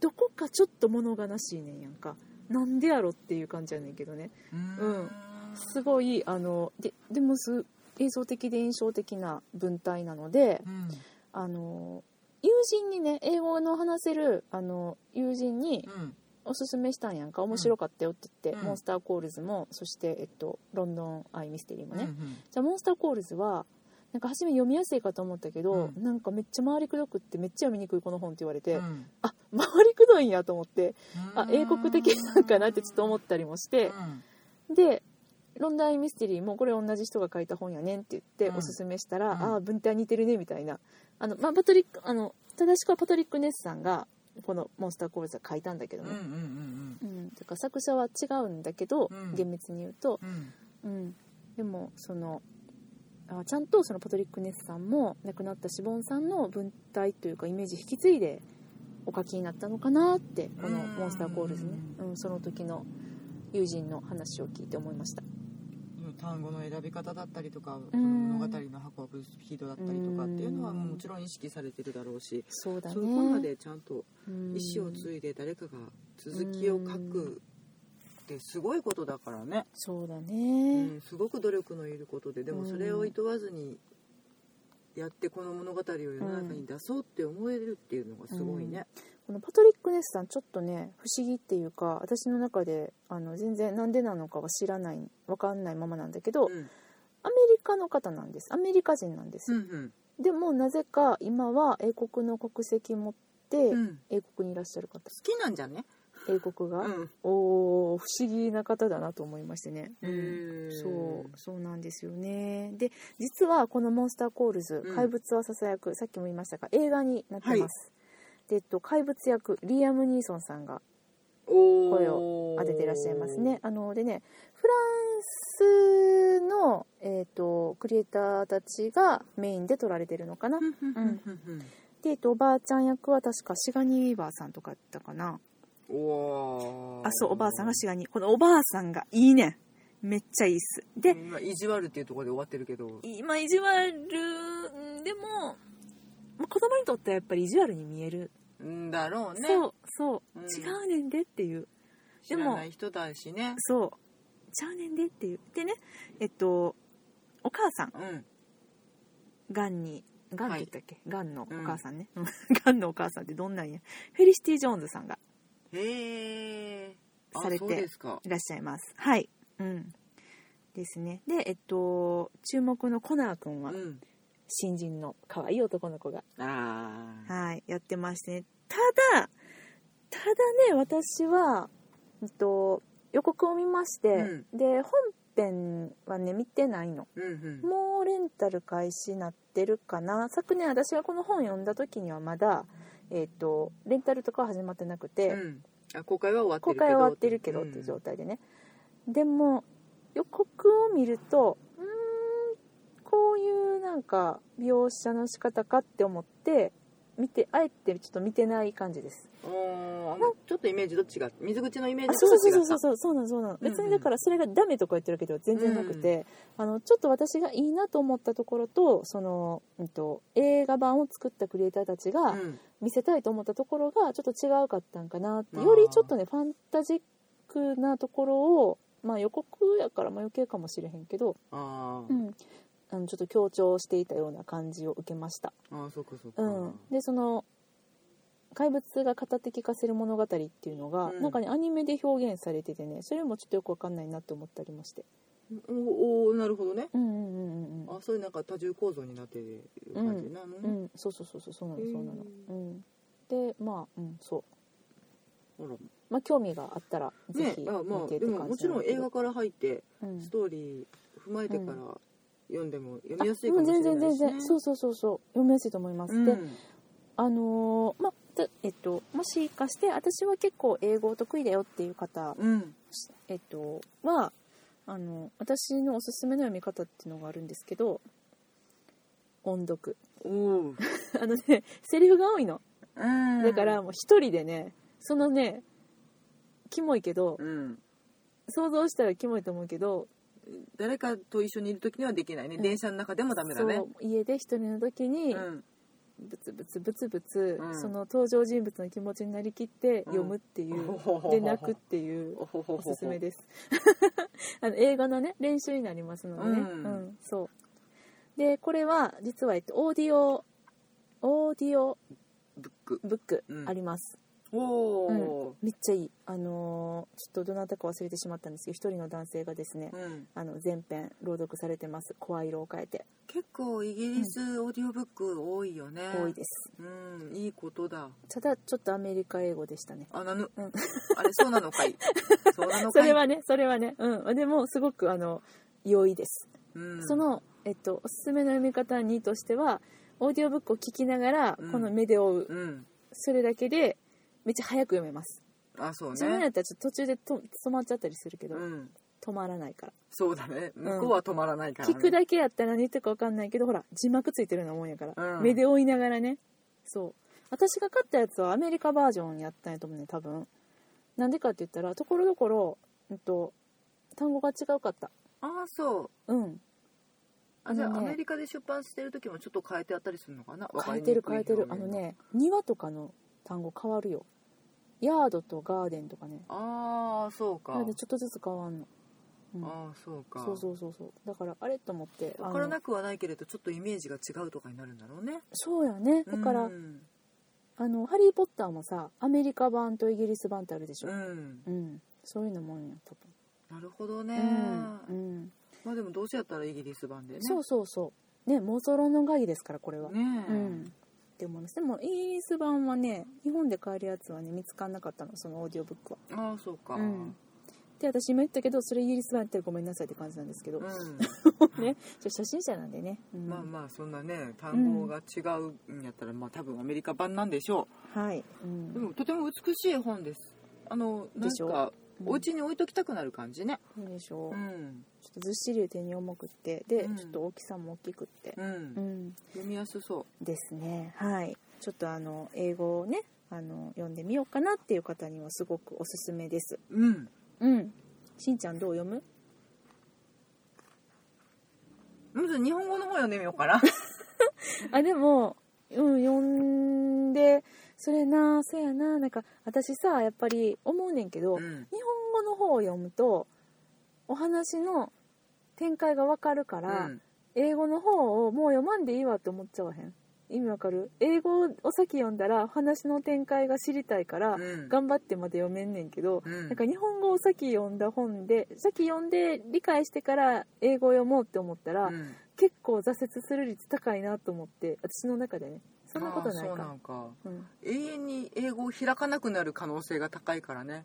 [SPEAKER 1] どこかちょっと物悲しいねんやんか。なんでやろっていう感じやねんけどね。
[SPEAKER 2] うん。
[SPEAKER 1] すごいあのででもす映像的で印象的な文体なので、
[SPEAKER 2] うん。
[SPEAKER 1] あの友人にね英語の話せるあの友人に
[SPEAKER 2] うん。
[SPEAKER 1] おすすめしたんやんか。面白かったよって言って、
[SPEAKER 2] うん。
[SPEAKER 1] モンスターコールズもそして、えっと、ロンドンアイミステリーもね、
[SPEAKER 2] うん
[SPEAKER 1] じゃあモンスターコールズはなんか初め読みやすいかと思ったけど、
[SPEAKER 2] うん。
[SPEAKER 1] なんかめっちゃ回りくどくってめっちゃ読みにくいこの本って言われて、
[SPEAKER 2] うん。
[SPEAKER 1] あ回りくどいんやと思ってあ
[SPEAKER 2] うん。
[SPEAKER 1] 英国的なんかなってちょっと思ったりもして
[SPEAKER 2] う、ん。
[SPEAKER 1] でロンドンアイミステリーもこれ同じ人が書いた本やねんって言って
[SPEAKER 2] うん。
[SPEAKER 1] おすすめしたら、
[SPEAKER 2] うん
[SPEAKER 1] ああ文体似てるねみたいな。あの、まあ、パトリックあの正しくはパトリック・ネスさんがこの「モンスターコールズ」は書いたんだけど
[SPEAKER 2] うんうん
[SPEAKER 1] ね、
[SPEAKER 2] うん。
[SPEAKER 1] うん。だから作者は違うんだけど、
[SPEAKER 2] うん。
[SPEAKER 1] 厳密に言うと、
[SPEAKER 2] うん。
[SPEAKER 1] うん、でもそのあちゃんとそのパトリック・ネスさんも亡くなったシボンさんの文体というかイメージ引き継いでお書きになったのかなってこの「モンスターコールズね」うん、その時の友人の話を聞いて思いました。
[SPEAKER 2] 単語の選び方だったりとか、
[SPEAKER 1] うん。
[SPEAKER 2] その物語の運ぶスピードだったりとかっていうのはもちろん意識されてるだろうし、
[SPEAKER 1] そうだね。
[SPEAKER 2] そこまでちゃんと
[SPEAKER 1] うん
[SPEAKER 2] 意思を継いで誰かが続きを書くってすごいことだからね、
[SPEAKER 1] そうだ
[SPEAKER 2] う
[SPEAKER 1] ね、
[SPEAKER 2] ん、すごく努力のいることででもそれを厭わずにやってこの物語を世の中に出そうって思えるっていうのがすごいね。
[SPEAKER 1] このパトリック・ネスさんちょっとね不思議っていうか私の中であの全然なんでなのかは知らないわかんないままなんだけど、
[SPEAKER 2] うん。
[SPEAKER 1] アメリカの方なんです。アメリカ人なんですよ、
[SPEAKER 2] うんうん。
[SPEAKER 1] でもなぜか今は英国の国籍持って、
[SPEAKER 2] うん。
[SPEAKER 1] 英国にいらっしゃる方。
[SPEAKER 2] 好きなんじゃね？
[SPEAKER 1] 英国が、
[SPEAKER 2] うん。
[SPEAKER 1] おー不思議な方だなと思いましてね、
[SPEAKER 2] へー。
[SPEAKER 1] そうそうなんですよね。で実はこの「モンスターコールズ
[SPEAKER 2] うん。
[SPEAKER 1] 怪物はささやく」さっきも言いましたが映画になってます、でえっと、怪物役リアム・ニーソンさんが声を当ててらっしゃいますね。あのでねフランスの、えー、とクリエイターたちがメインで撮られてるのかな。
[SPEAKER 2] うん
[SPEAKER 1] で、えっと、おばあちゃん役は確かシガニー・ウィーバーさんとかだったかな。
[SPEAKER 2] おー
[SPEAKER 1] あそうおばあさんがシガニーこのおばあさんがいいねんめっちゃいいっす。で、
[SPEAKER 2] 今意地悪っていうところで終わってるけど
[SPEAKER 1] 今意地悪でもまあ子供にとってはやっぱり意地悪に見える、
[SPEAKER 2] んだろうね。
[SPEAKER 1] そうそう、
[SPEAKER 2] うん。
[SPEAKER 1] 違うねんでっていう。
[SPEAKER 2] 知らない人だしね。
[SPEAKER 1] そう。ちゃうねんでっていう。でねえっとお母さん。
[SPEAKER 2] うん。
[SPEAKER 1] がんにがんって言ったっけ、がんのお
[SPEAKER 2] うん。
[SPEAKER 1] 母さんね、う <laughs> んがんのお母さんってどんなんや？フェリシティ・ジョーンズさんが。
[SPEAKER 2] へえ
[SPEAKER 1] されていらっしゃいます。はい。うん。ですね。でえっと注目のコナー君は
[SPEAKER 2] うん
[SPEAKER 1] 新人の可愛い男の子が
[SPEAKER 2] ああ
[SPEAKER 1] はい、やってましてね。ただ、ただね、私は、えっと、予告を見まして、で、本編はね、見てないの。
[SPEAKER 2] うんうん
[SPEAKER 1] もうレンタル開始になってるかな。昨年私がこの本読んだ時にはまだ、えっと、レンタルとかは始まってなくて、
[SPEAKER 2] うんあ公開は終わって
[SPEAKER 1] 公
[SPEAKER 2] るけど
[SPEAKER 1] 開は終わってるけどっていう状態でね。でも、予告を見ると、なんか描写の仕方かって思って、見て、あえてちょっと見てない感じです。
[SPEAKER 2] あーあのちょっとイメージと違う水口のイメー
[SPEAKER 1] あ
[SPEAKER 2] ジ
[SPEAKER 1] そうそうそうそうそうそうそうなの、
[SPEAKER 2] うんうん。
[SPEAKER 1] 別にだからそれがダメとか言ってるわけでは全然なくて、あのちょっと私がいいなと思ったところとその、うん、と映画版を作ったクリエイターたちが
[SPEAKER 2] うん。
[SPEAKER 1] 見せたいと思ったところがちょっと違うかったんかなって
[SPEAKER 2] あー。
[SPEAKER 1] よりちょっとねファンタジックなところをまあ予告やからまあ余計かもしれへんけど、うん、あのちょっと強調していたような感じを受けました。
[SPEAKER 2] あーそうかそうか。
[SPEAKER 1] うん、でその怪物が語って聞かせる物語っていうのが、
[SPEAKER 2] うん。
[SPEAKER 1] なんかねアニメで表現されててねそれもちょっとよくわかんないなって思ったりまして。
[SPEAKER 2] おおなるほどね。
[SPEAKER 1] うんうんうんうん。うん
[SPEAKER 2] あそういうなんか多重構造になってる感じなの？ね、
[SPEAKER 1] うん。そうそうそうそうそうなのそうなの。うん。でまあうんそう。
[SPEAKER 2] あら。
[SPEAKER 1] まあ興味があったらぜ
[SPEAKER 2] ね
[SPEAKER 1] ひ
[SPEAKER 2] あまあ
[SPEAKER 1] 見てって
[SPEAKER 2] でももちろん映画から入って
[SPEAKER 1] うん。
[SPEAKER 2] ストーリー踏まえてから読んでも読みやすいかもしれ
[SPEAKER 1] 全然全
[SPEAKER 2] ないしね。
[SPEAKER 1] 然そうそうそうそう読みやすいと思います、で
[SPEAKER 2] うん。
[SPEAKER 1] あのーまえっともしかして私は結構英語得意だよっていう方
[SPEAKER 2] うん。
[SPEAKER 1] えっと、はあの私のおすすめの読み方っていうのがあるんですけど音読。<laughs> あのねセリフが多いの。
[SPEAKER 2] うん。
[SPEAKER 1] だからもう一人でねそのねキモいけど
[SPEAKER 2] うん。
[SPEAKER 1] 想像したらキモいと思うけど、
[SPEAKER 2] 誰かと一緒にいる時にはできないね、
[SPEAKER 1] うん。
[SPEAKER 2] 電車の中でもダメだね。
[SPEAKER 1] そう。家で一人の時に
[SPEAKER 2] うん。
[SPEAKER 1] ブツブツブツブツ、
[SPEAKER 2] うん。
[SPEAKER 1] その登場人物の気持ちになりきって読むっていう、<laughs> で泣くっていう
[SPEAKER 2] お
[SPEAKER 1] すすめです。<laughs> あの英語のね練習になりますのでね、
[SPEAKER 2] うん。
[SPEAKER 1] うんそう。でこれは実は、えっと、オーディオオーディオ
[SPEAKER 2] ブック。
[SPEAKER 1] ブック
[SPEAKER 2] うん。
[SPEAKER 1] あります、
[SPEAKER 2] おお
[SPEAKER 1] めっちゃいい。あのーちょっとどなたか忘れてしまったんですけど一人の男性がですね、
[SPEAKER 2] うん。
[SPEAKER 1] あの全編朗読されてます。声色を変えて。
[SPEAKER 2] 結構イギリスオーディオブック多いよね、
[SPEAKER 1] 多いです。
[SPEAKER 2] うん。いいことだ。
[SPEAKER 1] ただちょっとアメリカ英語でしたね。
[SPEAKER 2] あなぬ、
[SPEAKER 1] うん。
[SPEAKER 2] あれそうなのかい？<laughs> そうなのかい？
[SPEAKER 1] それはねそれはね。うん。でもすごくあの良いです。
[SPEAKER 2] うん、
[SPEAKER 1] その、えっと、おすすめの読み方にとしてはオーディオブックを聞きながら、
[SPEAKER 2] うん。
[SPEAKER 1] この目で追う。
[SPEAKER 2] うん。
[SPEAKER 1] それだけでめっちゃ早く読めます。
[SPEAKER 2] あそうね。
[SPEAKER 1] 自分やったらちょっと途中でと止まっちゃったりするけど、
[SPEAKER 2] うん。
[SPEAKER 1] 止まらないから、
[SPEAKER 2] そうだね。向こうは止まらないから、ね。
[SPEAKER 1] 聞くだけやったら何言ってるか分かんないけどほら字幕ついてるようなもんやから、
[SPEAKER 2] うん。
[SPEAKER 1] 目で追いながらね。そう。私が買ったやつはアメリカバージョンやったんやと思うね多分。なんでかって言ったらところどころ、うんと、単語が違うかった。
[SPEAKER 2] ああそう。
[SPEAKER 1] うん。
[SPEAKER 2] あじゃあ、
[SPEAKER 1] ね
[SPEAKER 2] アメリカで出版してる時もちょっと変えてあったりするのかな？
[SPEAKER 1] 変えてる変えてる。あのね庭とかの単語変わるよヤードとガーデンとかね。
[SPEAKER 2] ああそうか。
[SPEAKER 1] なのでちょっとずつ変わんの、うん、
[SPEAKER 2] ああそうか。
[SPEAKER 1] そうそうそうそう。だからあれと思って
[SPEAKER 2] 分からなくはないけれどちょっとイメージが違うとかになるんだろうね。
[SPEAKER 1] そうやね。だから、
[SPEAKER 2] うん、
[SPEAKER 1] あの「ハリー・ポッター」もさアメリカ版とイギリス版ってあるでしょ、
[SPEAKER 2] うん。
[SPEAKER 1] うん。そういうのもんや多
[SPEAKER 2] なるほど
[SPEAKER 1] 分、
[SPEAKER 2] ね、
[SPEAKER 1] うん。うん。
[SPEAKER 2] まあでもどうせやったらイギリス版でね。
[SPEAKER 1] そうそうそう。ね妄想論の会議ですからこれは、
[SPEAKER 2] ねえ、
[SPEAKER 1] うんって思います。でもイギリス版はね日本で買えるやつはね見つからなかったのそのオーディオブックは。
[SPEAKER 2] ああそうか。
[SPEAKER 1] うん。で私今言ったけどそれイギリス版やったらごめんなさいって感じなんですけど、
[SPEAKER 2] うん。<laughs>
[SPEAKER 1] ね。ちょ初心者なんでね、うん。
[SPEAKER 2] まあまあそんなね単語が違うんやったら、まあ多分アメリカ版なんでしょ
[SPEAKER 1] はい、う
[SPEAKER 2] う、
[SPEAKER 1] ん。
[SPEAKER 2] でもとても美しい絵本です。あのなん
[SPEAKER 1] でしょ
[SPEAKER 2] か
[SPEAKER 1] う。ん
[SPEAKER 2] お家に置いときたくなる感じね。
[SPEAKER 1] そうでしょ。う、
[SPEAKER 2] うん。
[SPEAKER 1] ちょっとずっしり手に重くってで、
[SPEAKER 2] うん。
[SPEAKER 1] ちょっと大きさも大きくって。
[SPEAKER 2] うん、
[SPEAKER 1] うん。
[SPEAKER 2] 読みやすそ
[SPEAKER 1] ですね。はい。ちょっとあの英語をねあの読んでみようかなっていう方にはすごくおすすめです。
[SPEAKER 2] ううん。
[SPEAKER 1] うん。しんちゃんどう読む？
[SPEAKER 2] まず日本語の方読んでみようかな。<laughs>
[SPEAKER 1] あでもうん読んでそれなそやななんか私さやっぱり思うねんけど、
[SPEAKER 2] うん。
[SPEAKER 1] 日本語の方を読むとお話の展開がわかるから、
[SPEAKER 2] うん。
[SPEAKER 1] 英語の方をもう読まんでいいわって思っちゃわへん？意味わかる？英語を先読んだら話の展開が知りたいから、
[SPEAKER 2] うん。
[SPEAKER 1] 頑張ってまで読めんねんけど、
[SPEAKER 2] うん。
[SPEAKER 1] なんか日本語を先読んだ本で先読んで理解してから英語を読もうって思ったら、
[SPEAKER 2] うん
[SPEAKER 1] 結構挫折する率高いなと思って私の中でねそんなことない
[SPEAKER 2] あーそうな
[SPEAKER 1] か
[SPEAKER 2] んか。
[SPEAKER 1] うん。
[SPEAKER 2] 永遠に英語を開かなくなる可能性が高いからね。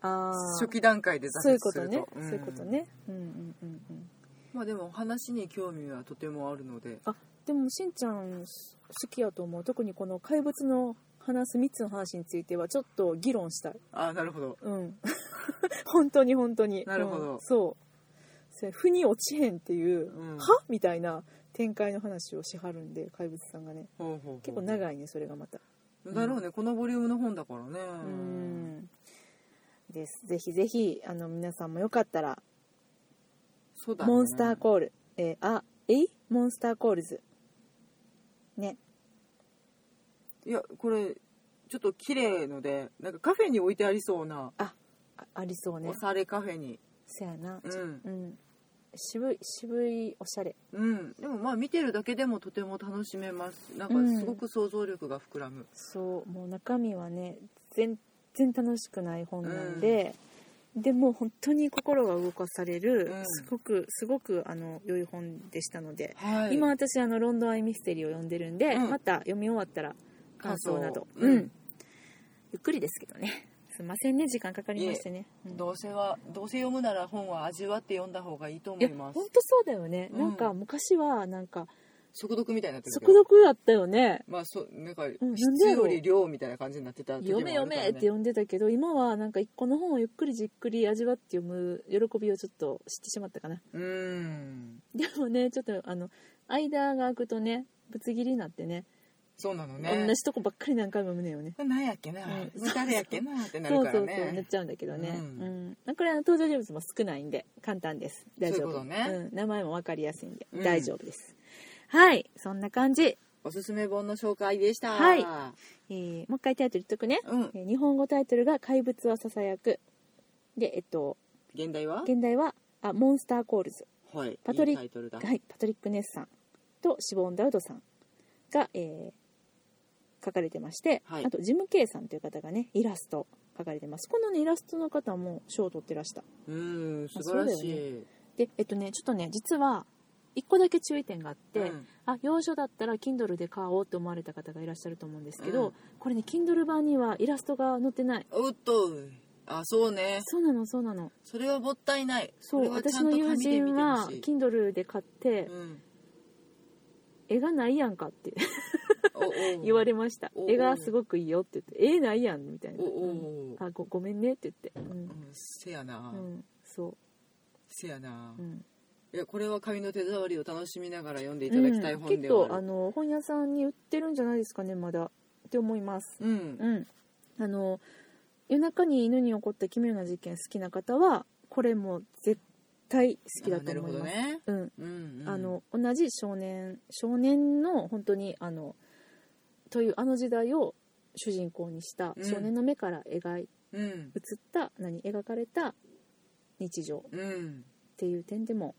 [SPEAKER 1] あー。
[SPEAKER 2] 初期段階で挫
[SPEAKER 1] そういう
[SPEAKER 2] 折すると
[SPEAKER 1] ことね、そういうことね。うんうんうんうん。
[SPEAKER 2] まあでも話に興味はとてもあるので。
[SPEAKER 1] あでもしんちゃん好きやと思う。特にこの怪物の話す3つの話についてはちょっと議論したい。
[SPEAKER 2] ああなるほど。
[SPEAKER 1] うん。<laughs> 本当に本当に。
[SPEAKER 2] なるほど。
[SPEAKER 1] うん。そうそれ腑に落ちへんっていう、
[SPEAKER 2] うん。
[SPEAKER 1] は？みたいな展開の話をしはるんで怪物さんがね。結構長いねそれがまた。
[SPEAKER 2] だろうねこのボリュームの本だからね。
[SPEAKER 1] うん。です。ぜひぜひあの皆さんもよかったら
[SPEAKER 2] そうだね。
[SPEAKER 1] モンスターコール、えーあえい？モンスターコールズ。ね。
[SPEAKER 2] いやこれちょっと綺麗のでなんかカフェに置いてありそうな
[SPEAKER 1] ああありそうね。
[SPEAKER 2] おしゃれカフェに。
[SPEAKER 1] せやな。
[SPEAKER 2] うん。
[SPEAKER 1] うん渋い渋いおしゃれ。
[SPEAKER 2] うん。でもまあ見てるだけでもとても楽しめます。なんかすごく想像力が膨らむ。
[SPEAKER 1] そう。もう中身はね全然楽しくない本なんで、でも本当に心が動かされる、
[SPEAKER 2] うん。
[SPEAKER 1] すごくすごくあの良い本でしたので、
[SPEAKER 2] はい。
[SPEAKER 1] 今私あのロンドンアイミステリーを読んでるんで、
[SPEAKER 2] うん
[SPEAKER 1] また読み終わったら感想など
[SPEAKER 2] うん
[SPEAKER 1] ゆっくりですけどねすいませんね時間かかりましてね、うん。
[SPEAKER 2] どうせはどうせ読むなら本は味わって読んだ方がいいと思
[SPEAKER 1] い
[SPEAKER 2] ます。
[SPEAKER 1] 本当そうだよね、
[SPEAKER 2] うん。
[SPEAKER 1] なんか昔はなんか
[SPEAKER 2] 速読みたいにな
[SPEAKER 1] 速
[SPEAKER 2] ど
[SPEAKER 1] 読だったよね。
[SPEAKER 2] まあそなんか質より量みたいな感じになってた時もあ
[SPEAKER 1] 読め読めって読んでたけど今はなんか一個の本をゆっくりじっくり味わって読む喜びをちょっと知ってしまったかな。
[SPEAKER 2] うーん。
[SPEAKER 1] でもねちょっとあの間が空くとねぶつ切りになってね
[SPEAKER 2] そうなのね。
[SPEAKER 1] 同じとこばっかり何回も読むねよね。
[SPEAKER 2] 何やっけな、
[SPEAKER 1] うん。
[SPEAKER 2] 誰やっけな？ってな
[SPEAKER 1] そうそう
[SPEAKER 2] るからね。
[SPEAKER 1] そうなっちゃうんだけどね、
[SPEAKER 2] う
[SPEAKER 1] うん。んこれは登場人物も少ないんで簡単です。大丈夫。
[SPEAKER 2] ね。
[SPEAKER 1] うん、名前も分かりやすいんで、
[SPEAKER 2] うん。
[SPEAKER 1] 大丈夫です。はい。そんな感じ、
[SPEAKER 2] おすすめ本の紹介でした。
[SPEAKER 1] はい。えーもう一回タイトル言っとくね、
[SPEAKER 2] うん。
[SPEAKER 1] えー日本語タイトルが「怪物はささやく」でえっと
[SPEAKER 2] 現代は？
[SPEAKER 1] 現代はあモンスターコールズ。
[SPEAKER 2] はい。
[SPEAKER 1] パトリ
[SPEAKER 2] いいタイトルだ。
[SPEAKER 1] はい、パトリック・ネスさんとシボン・ダウドさんが、えー書かれてまして、
[SPEAKER 2] はい。
[SPEAKER 1] あとジム・ケイさんという方がねイラスト書かれてます。このねイラストの方も賞を取ってらした。
[SPEAKER 2] うーん素晴らしい、
[SPEAKER 1] でえっとねちょっとね実は1個だけ注意点があって、
[SPEAKER 2] うん。
[SPEAKER 1] あ洋書だったら Kindle で買おうと思われた方がいらっしゃると思うんですけど、
[SPEAKER 2] うん。
[SPEAKER 1] これね Kindle 版にはイラストが載ってない。
[SPEAKER 2] おっと。あそうね。
[SPEAKER 1] そうなのそうなの。
[SPEAKER 2] それはもったいない。
[SPEAKER 1] そう私の友人は Kindle で買って、
[SPEAKER 2] うん。
[SPEAKER 1] 絵がないやんかって言われました。絵がすごくいいよって言って。絵ないやんみたいな。うんあごごめんねって言って。う
[SPEAKER 2] うん。んせやな、
[SPEAKER 1] うん。そ
[SPEAKER 2] せやな、
[SPEAKER 1] ううん。
[SPEAKER 2] いやこれは紙の手触りを楽しみながら読んでいただきたい
[SPEAKER 1] うん
[SPEAKER 2] 本ではある。
[SPEAKER 1] の本屋さんに売ってるんじゃないですかねまだ。って思います。
[SPEAKER 2] うん。
[SPEAKER 1] うん。あの夜中に犬に起こった奇妙な事件好きな方はこれも絶対好きだと思います。
[SPEAKER 2] あなるほどね。
[SPEAKER 1] うん。
[SPEAKER 2] うん、うん、
[SPEAKER 1] あの同じ少年少年の本当にあのというあの時代を主人公にした
[SPEAKER 2] うん。
[SPEAKER 1] 少年の目から描い
[SPEAKER 2] うん。
[SPEAKER 1] 映った何描かれた日常っ
[SPEAKER 2] うん。
[SPEAKER 1] ていう点でも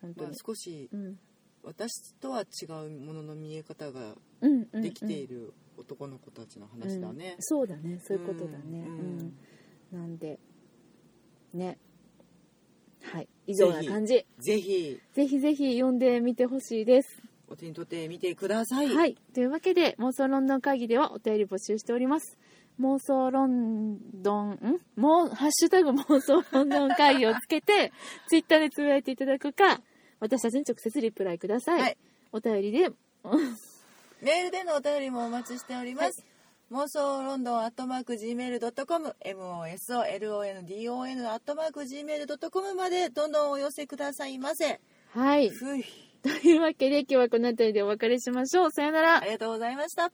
[SPEAKER 1] 本当
[SPEAKER 2] まあ
[SPEAKER 1] に、
[SPEAKER 2] 少し
[SPEAKER 1] うん。
[SPEAKER 2] 私とは違うものの見え方が
[SPEAKER 1] うんうん
[SPEAKER 2] できている男の子たちの話だね。
[SPEAKER 1] うん、そうだね。そういうことだね。
[SPEAKER 2] う
[SPEAKER 1] うん。ん、なんでね。はい。以上な感じ。
[SPEAKER 2] ぜひ。
[SPEAKER 1] ぜひぜひ読んでみてほしいです
[SPEAKER 2] お手に取ってみてください
[SPEAKER 1] はい。というわけで、妄想ロンドン会議ではお便り募集しております。妄想ロンドン、ん？もう、ハッシュタグ <laughs> 妄想ロンドン会議をつけて、ツイッターでつぶやいていただくか、私たちに直接リプライください。
[SPEAKER 2] はい
[SPEAKER 1] お便りで、<laughs>
[SPEAKER 2] メールでのお便りもお待ちしております、妄想ロンドンアットマーク Gmail.com MOSOLONDON アットマーク Gmail.com までどんどんお寄せくださいませ
[SPEAKER 1] はい。
[SPEAKER 2] ふい
[SPEAKER 1] というわけで、今日はこの辺りでお別れしましょう。さよなら
[SPEAKER 2] あ。りがとうございました